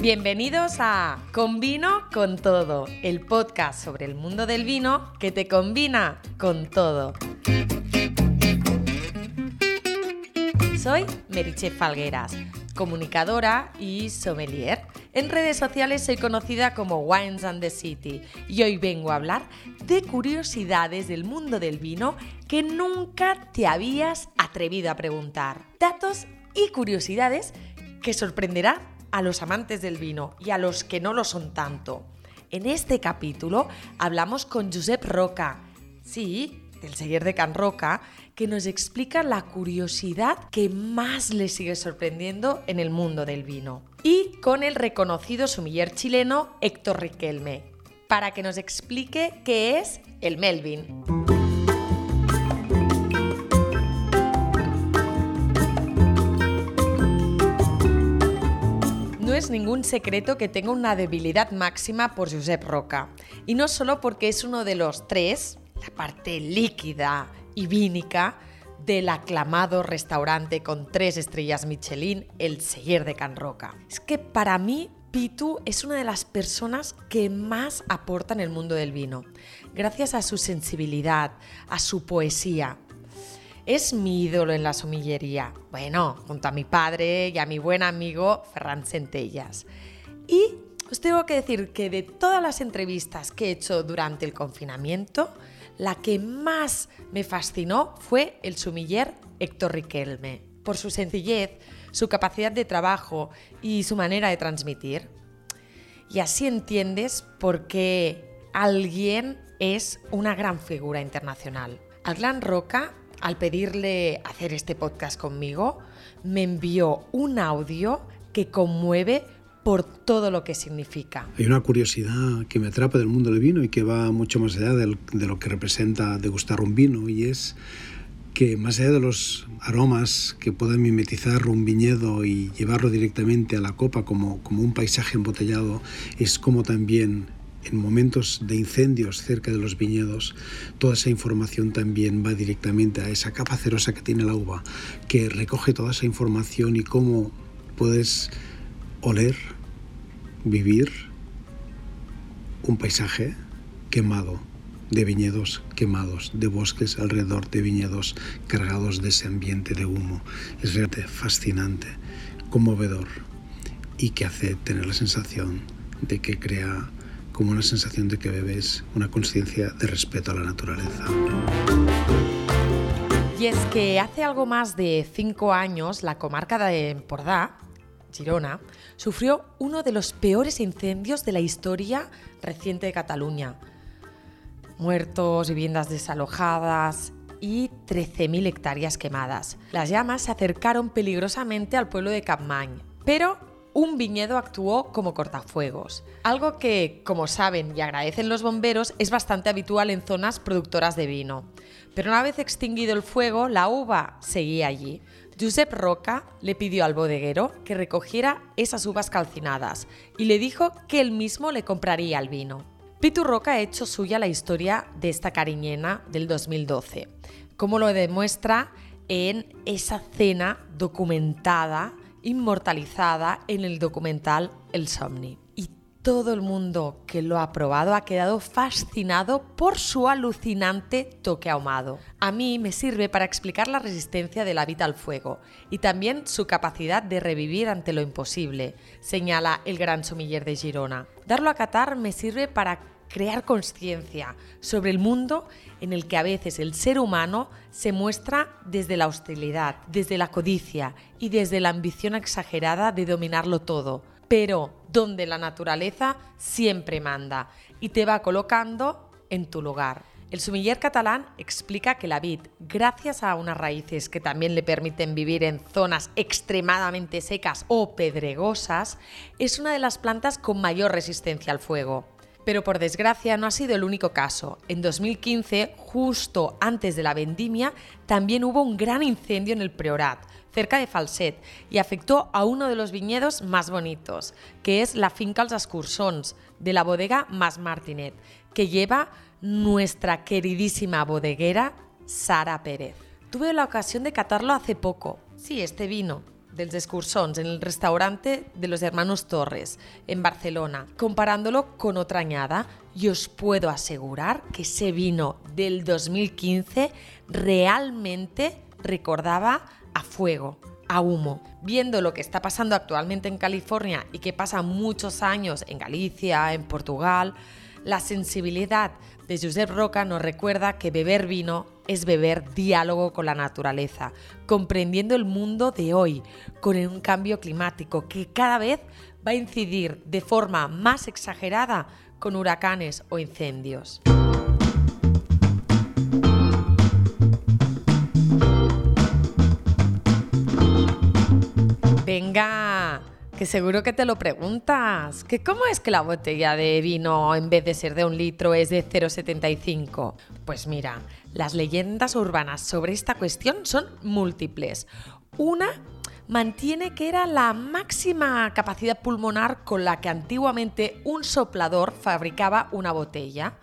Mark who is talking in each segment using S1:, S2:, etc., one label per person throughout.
S1: Bienvenidos a Con Vino con Todo, el podcast sobre el mundo del vino que te combina con todo. Soy Meriche Falgueras, comunicadora y sommelier. En redes sociales soy conocida como Wines and the City y hoy vengo a hablar de curiosidades del mundo del vino que nunca te habías atrevido a preguntar. Datos y curiosidades que sorprenderá a los amantes del vino y a los que no lo son tanto. En este capítulo hablamos con Josep Roca, sí, del Seguir de Can Roca, que nos explica la curiosidad que más le sigue sorprendiendo en el mundo del vino. Y con el reconocido sumiller chileno Héctor Riquelme, para que nos explique qué es el Melvin. No es ningún secreto que tenga una debilidad máxima por Josep Roca. Y no solo porque es uno de los tres, la parte líquida y vínica, del aclamado restaurante con tres estrellas Michelin, el Seguir de Can Roca. Es que para mí Pitu es una de las personas que más aporta en el mundo del vino, gracias a su sensibilidad, a su poesía. Es mi ídolo en la somillería, bueno, junto a mi padre y a mi buen amigo Ferran Centellas. Y os tengo que decir que de todas las entrevistas que he hecho durante el confinamiento, la que más me fascinó fue el sumiller Héctor Riquelme, por su sencillez, su capacidad de trabajo y su manera de transmitir. Y así entiendes por qué alguien es una gran figura internacional. Al Gran Roca al pedirle hacer este podcast conmigo, me envió un audio que conmueve por todo lo que significa.
S2: Hay una curiosidad que me atrapa del mundo del vino y que va mucho más allá de lo que representa degustar un vino y es que más allá de los aromas que puedan mimetizar un viñedo y llevarlo directamente a la copa como, como un paisaje embotellado, es como también en momentos de incendios cerca de los viñedos, toda esa información también va directamente a esa capa cerosa que tiene la uva, que recoge toda esa información y cómo puedes oler, vivir un paisaje quemado, de viñedos quemados, de bosques alrededor de viñedos cargados de ese ambiente de humo. Es realmente fascinante, conmovedor y que hace tener la sensación de que crea como una sensación de que bebes una conciencia de respeto a la naturaleza.
S1: Y es que hace algo más de cinco años la comarca de Empordà, Girona, sufrió uno de los peores incendios de la historia reciente de Cataluña. Muertos, viviendas desalojadas y 13.000 hectáreas quemadas. Las llamas se acercaron peligrosamente al pueblo de Capmany, pero un viñedo actuó como cortafuegos, algo que, como saben y agradecen los bomberos, es bastante habitual en zonas productoras de vino. Pero una vez extinguido el fuego, la uva seguía allí. Josep Roca le pidió al bodeguero que recogiera esas uvas calcinadas y le dijo que él mismo le compraría el vino. Pitu Roca ha hecho suya la historia de esta cariñena del 2012, como lo demuestra en esa cena documentada inmortalizada en el documental El Somni. Todo el mundo que lo ha probado ha quedado fascinado por su alucinante toque ahumado. A mí me sirve para explicar la resistencia de la vida al fuego y también su capacidad de revivir ante lo imposible, señala el gran sumiller de Girona. Darlo a catar me sirve para crear conciencia sobre el mundo en el que a veces el ser humano se muestra desde la hostilidad, desde la codicia y desde la ambición exagerada de dominarlo todo, pero donde la naturaleza siempre manda y te va colocando en tu lugar. El sumiller catalán explica que la vid, gracias a unas raíces que también le permiten vivir en zonas extremadamente secas o pedregosas, es una de las plantas con mayor resistencia al fuego. Pero por desgracia no ha sido el único caso. En 2015, justo antes de la vendimia, también hubo un gran incendio en el Priorat, cerca de Falset, y afectó a uno de los viñedos más bonitos, que es la finca Els Escursons, de la bodega Mas Martinet, que lleva nuestra queridísima bodeguera Sara Pérez. Tuve la ocasión de catarlo hace poco. Sí, este vino dels Escursons en el restaurante de los hermanos Torres en Barcelona, comparándolo con otra añada, y os puedo asegurar que ese vino del 2015 realmente recordaba a fuego, a humo. Viendo lo que está pasando actualmente en California y que pasa muchos años en Galicia, en Portugal, la sensibilidad de Josep Roca nos recuerda que beber vino es beber diálogo con la naturaleza, comprendiendo el mundo de hoy, con un cambio climático que cada vez va a incidir de forma más exagerada con huracanes o incendios. Venga, que seguro que te lo preguntas. ¿Que ¿Cómo es que la botella de vino en vez de ser de un litro es de 0,75? Pues mira, las leyendas urbanas sobre esta cuestión son múltiples. Una mantiene que era la máxima capacidad pulmonar con la que antiguamente un soplador fabricaba una botella.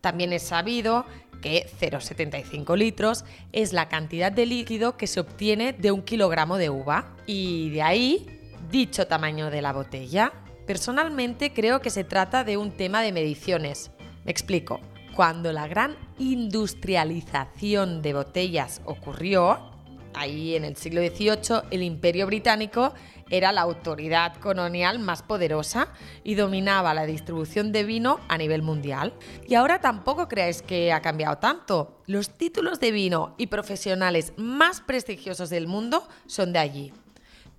S1: También es sabido que 0,75 litros es la cantidad de líquido que se obtiene de un kilogramo de uva. Y de ahí dicho tamaño de la botella? Personalmente creo que se trata de un tema de mediciones. Me explico. Cuando la gran industrialización de botellas ocurrió, ahí en el siglo XVIII, el Imperio Británico era la autoridad colonial más poderosa y dominaba la distribución de vino a nivel mundial. Y ahora tampoco creáis que ha cambiado tanto. Los títulos de vino y profesionales más prestigiosos del mundo son de allí.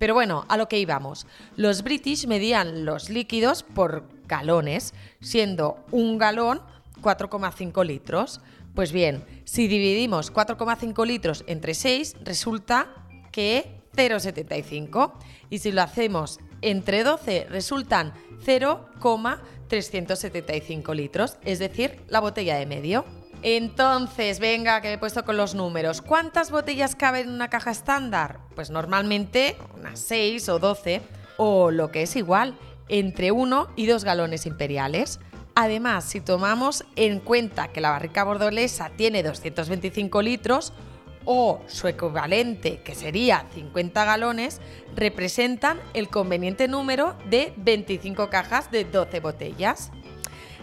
S1: Pero bueno, a lo que íbamos. Los British medían los líquidos por galones, siendo un galón 4,5 litros. Pues bien, si dividimos 4,5 litros entre 6, resulta que 0,75. Y si lo hacemos entre 12, resultan 0,375 litros, es decir, la botella de medio. Entonces, venga, que me he puesto con los números. ¿Cuántas botellas caben en una caja estándar? Pues normalmente unas 6 o 12, o lo que es igual, entre 1 y 2 galones imperiales. Además, si tomamos en cuenta que la barrica bordolesa tiene 225 litros, o su equivalente, que sería 50 galones, representan el conveniente número de 25 cajas de 12 botellas.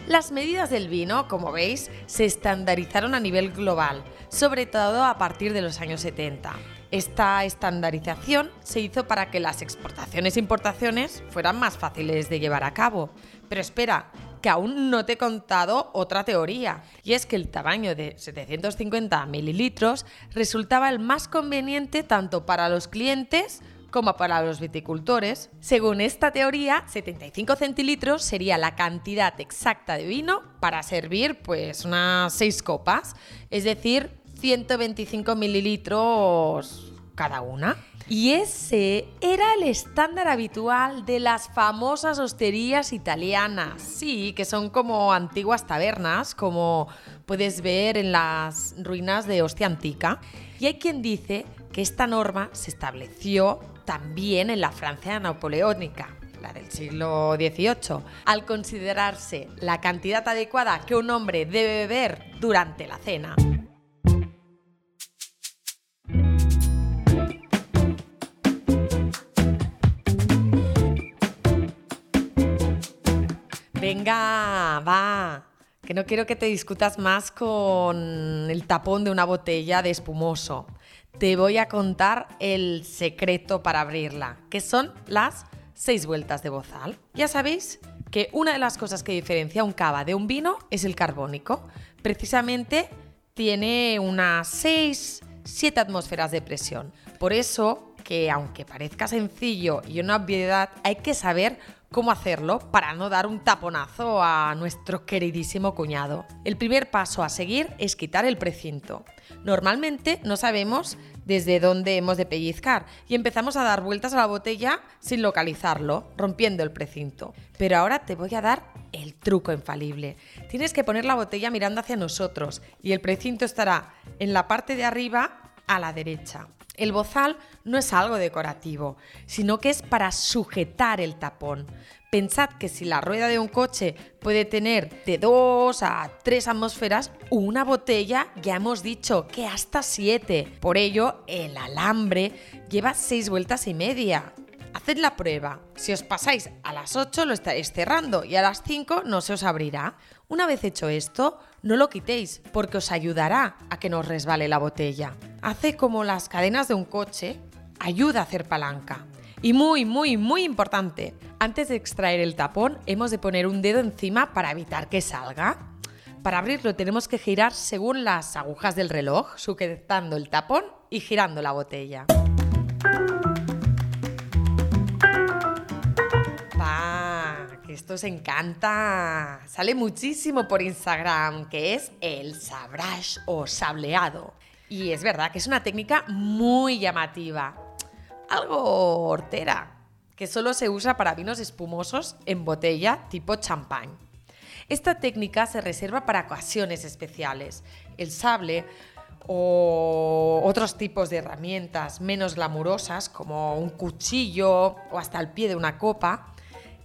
S1: Las medidas del vino, como veis, se estandarizaron a nivel global, sobre todo a partir de los años 70. Esta estandarización se hizo para que las exportaciones e importaciones fueran más fáciles de llevar a cabo. Pero espera, que aún no te he contado otra teoría, y es que el tamaño de 750 mililitros resultaba el más conveniente tanto para los clientes como para los viticultores. Según esta teoría, 75 centilitros sería la cantidad exacta de vino para servir pues unas 6 copas, es decir, 125 mililitros cada una. Y ese era el estándar habitual de las famosas hosterías italianas. Sí, que son como antiguas tabernas, como puedes ver en las ruinas de Ostia Antica. Y hay quien dice que esta norma se estableció también en la Francia napoleónica, la del siglo XVIII, al considerarse la cantidad adecuada que un hombre debe beber durante la cena. Venga, va, que no quiero que te discutas más con el tapón de una botella de espumoso te voy a contar el secreto para abrirla, que son las seis vueltas de bozal. Ya sabéis que una de las cosas que diferencia un cava de un vino es el carbónico. Precisamente tiene unas 6, 7 atmósferas de presión. Por eso que aunque parezca sencillo y una obviedad, hay que saber cómo hacerlo para no dar un taponazo a nuestro queridísimo cuñado. El primer paso a seguir es quitar el precinto. Normalmente no sabemos desde dónde hemos de pellizcar y empezamos a dar vueltas a la botella sin localizarlo, rompiendo el precinto. Pero ahora te voy a dar el truco infalible. Tienes que poner la botella mirando hacia nosotros y el precinto estará en la parte de arriba a la derecha. El bozal no es algo decorativo, sino que es para sujetar el tapón. Pensad que si la rueda de un coche puede tener de 2 a 3 atmósferas, una botella ya hemos dicho que hasta 7. Por ello, el alambre lleva 6 vueltas y media. Haced la prueba. Si os pasáis a las 8 lo estaréis cerrando y a las 5 no se os abrirá. Una vez hecho esto, no lo quitéis porque os ayudará a que no resbale la botella. Hace como las cadenas de un coche, ayuda a hacer palanca. Y muy, muy, muy importante, antes de extraer el tapón hemos de poner un dedo encima para evitar que salga. Para abrirlo tenemos que girar según las agujas del reloj, sujetando el tapón y girando la botella. esto os encanta! Sale muchísimo por Instagram, que es el sabrage o sableado. Y es verdad que es una técnica muy llamativa algo hortera, que solo se usa para vinos espumosos en botella tipo champán. Esta técnica se reserva para ocasiones especiales. El sable o otros tipos de herramientas menos glamurosas como un cuchillo o hasta el pie de una copa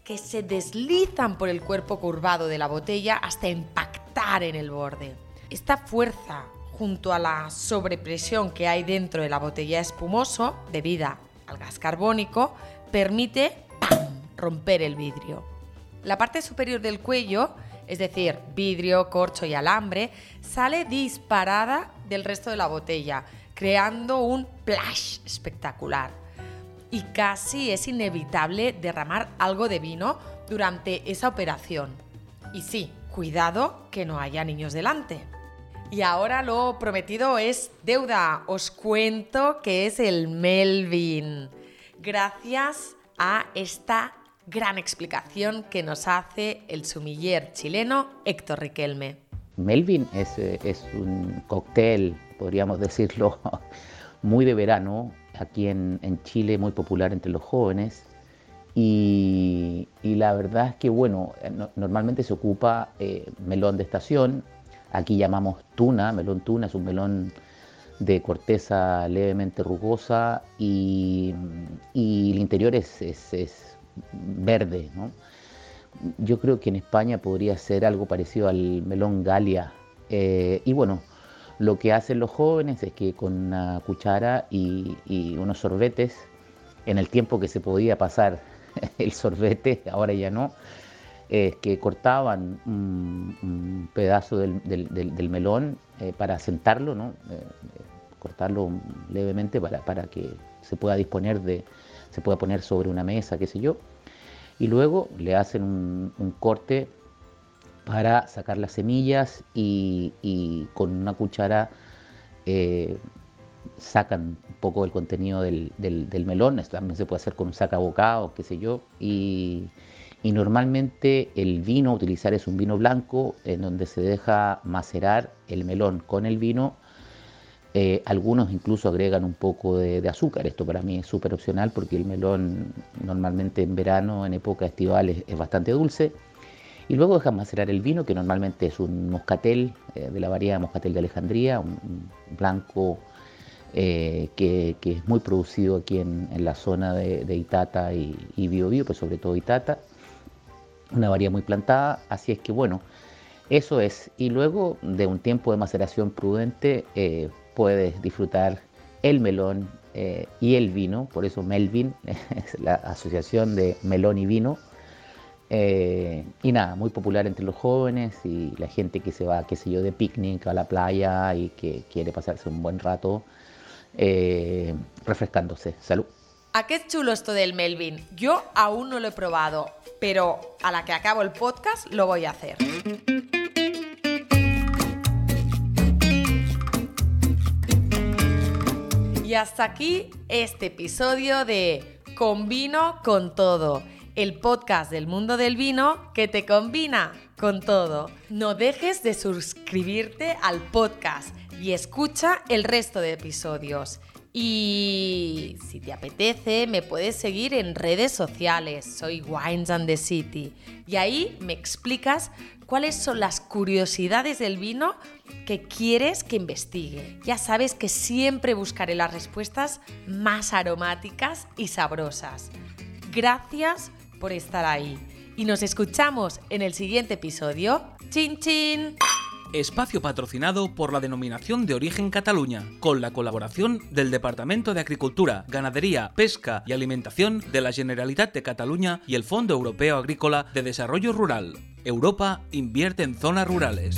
S1: que se deslizan por el cuerpo curvado de la botella hasta impactar en el borde. Esta fuerza junto a la sobrepresión que hay dentro de la botella espumoso, debida al gas carbónico, permite romper el vidrio. La parte superior del cuello, es decir, vidrio, corcho y alambre, sale disparada del resto de la botella, creando un plash espectacular. Y casi es inevitable derramar algo de vino durante esa operación. Y sí, cuidado que no haya niños delante. Y ahora lo prometido es deuda. Os cuento que es el Melvin. Gracias a esta gran explicación que nos hace el sumiller chileno Héctor Riquelme.
S3: Melvin es, es un cóctel, podríamos decirlo, muy de verano, aquí en, Chile, muy popular entre los jóvenes. Y, la verdad es que, bueno, normalmente se ocupa eh, melón de estación, Aquí llamamos tuna, melón tuna, es un melón de corteza levemente rugosa y, el interior es, verde. Yo creo que en España podría ser algo parecido al melón Galia. Eh, y bueno, lo que hacen los jóvenes es que con una cuchara y, y unos sorbetes, en el tiempo que se podía pasar el sorbete, ahora ya no, que cortaban un, pedazo del, melón eh, para sentarlo, ¿no? Eh, eh, cortarlo levemente para, que se pueda disponer de, se pueda poner sobre una mesa, qué sé yo, y luego le hacen un, corte para sacar las semillas y, con una cuchara sacan un poco el contenido del, melón, Esto también se puede hacer con un sacabocado, qué sé yo, y, y normalmente el vino a utilizar es un vino blanco en donde se deja macerar el melón con el vino. Eh, algunos incluso agregan un poco de, azúcar. Esto para mí es súper opcional porque el melón normalmente en verano, en época estival, es, bastante dulce. Y luego dejan macerar el vino, que normalmente es un moscatel eh, de la variedad moscatel de Alejandría, un, blanco eh, que, es muy producido aquí en, la zona de, Itata y, y Biobío, pero sobre todo Itata una variedad muy plantada, así es que bueno, eso es. Y luego de un tiempo de maceración prudente eh, puedes disfrutar el melón eh, y el vino, por eso Melvin es la asociación de melón y vino. Eh, y nada, muy popular entre los jóvenes y la gente que se va, qué sé yo, de picnic a la playa y que quiere pasarse un buen rato refrescándose. Salud.
S1: ¿A qué chulo esto del Melvin? Yo aún no lo he probado, pero a la que acabo el podcast lo voy a hacer. Y hasta aquí este episodio de Convino con todo, el podcast del mundo del vino que te combina con todo. No dejes de suscribirte al podcast y escucha el resto de episodios. Y si te apetece, me puedes seguir en redes sociales. Soy Wines and the City. Y ahí me explicas cuáles son las curiosidades del vino que quieres que investigue. Ya sabes que siempre buscaré las respuestas más aromáticas y sabrosas. Gracias por estar ahí. Y nos escuchamos en el siguiente episodio. ¡Chin, chin!
S4: Espacio patrocinado por la Denominación de Origen Cataluña, con la colaboración del Departamento de Agricultura, Ganadería, Pesca y Alimentación de la Generalitat de Cataluña y el Fondo Europeo Agrícola de Desarrollo Rural. Europa invierte en zonas rurales.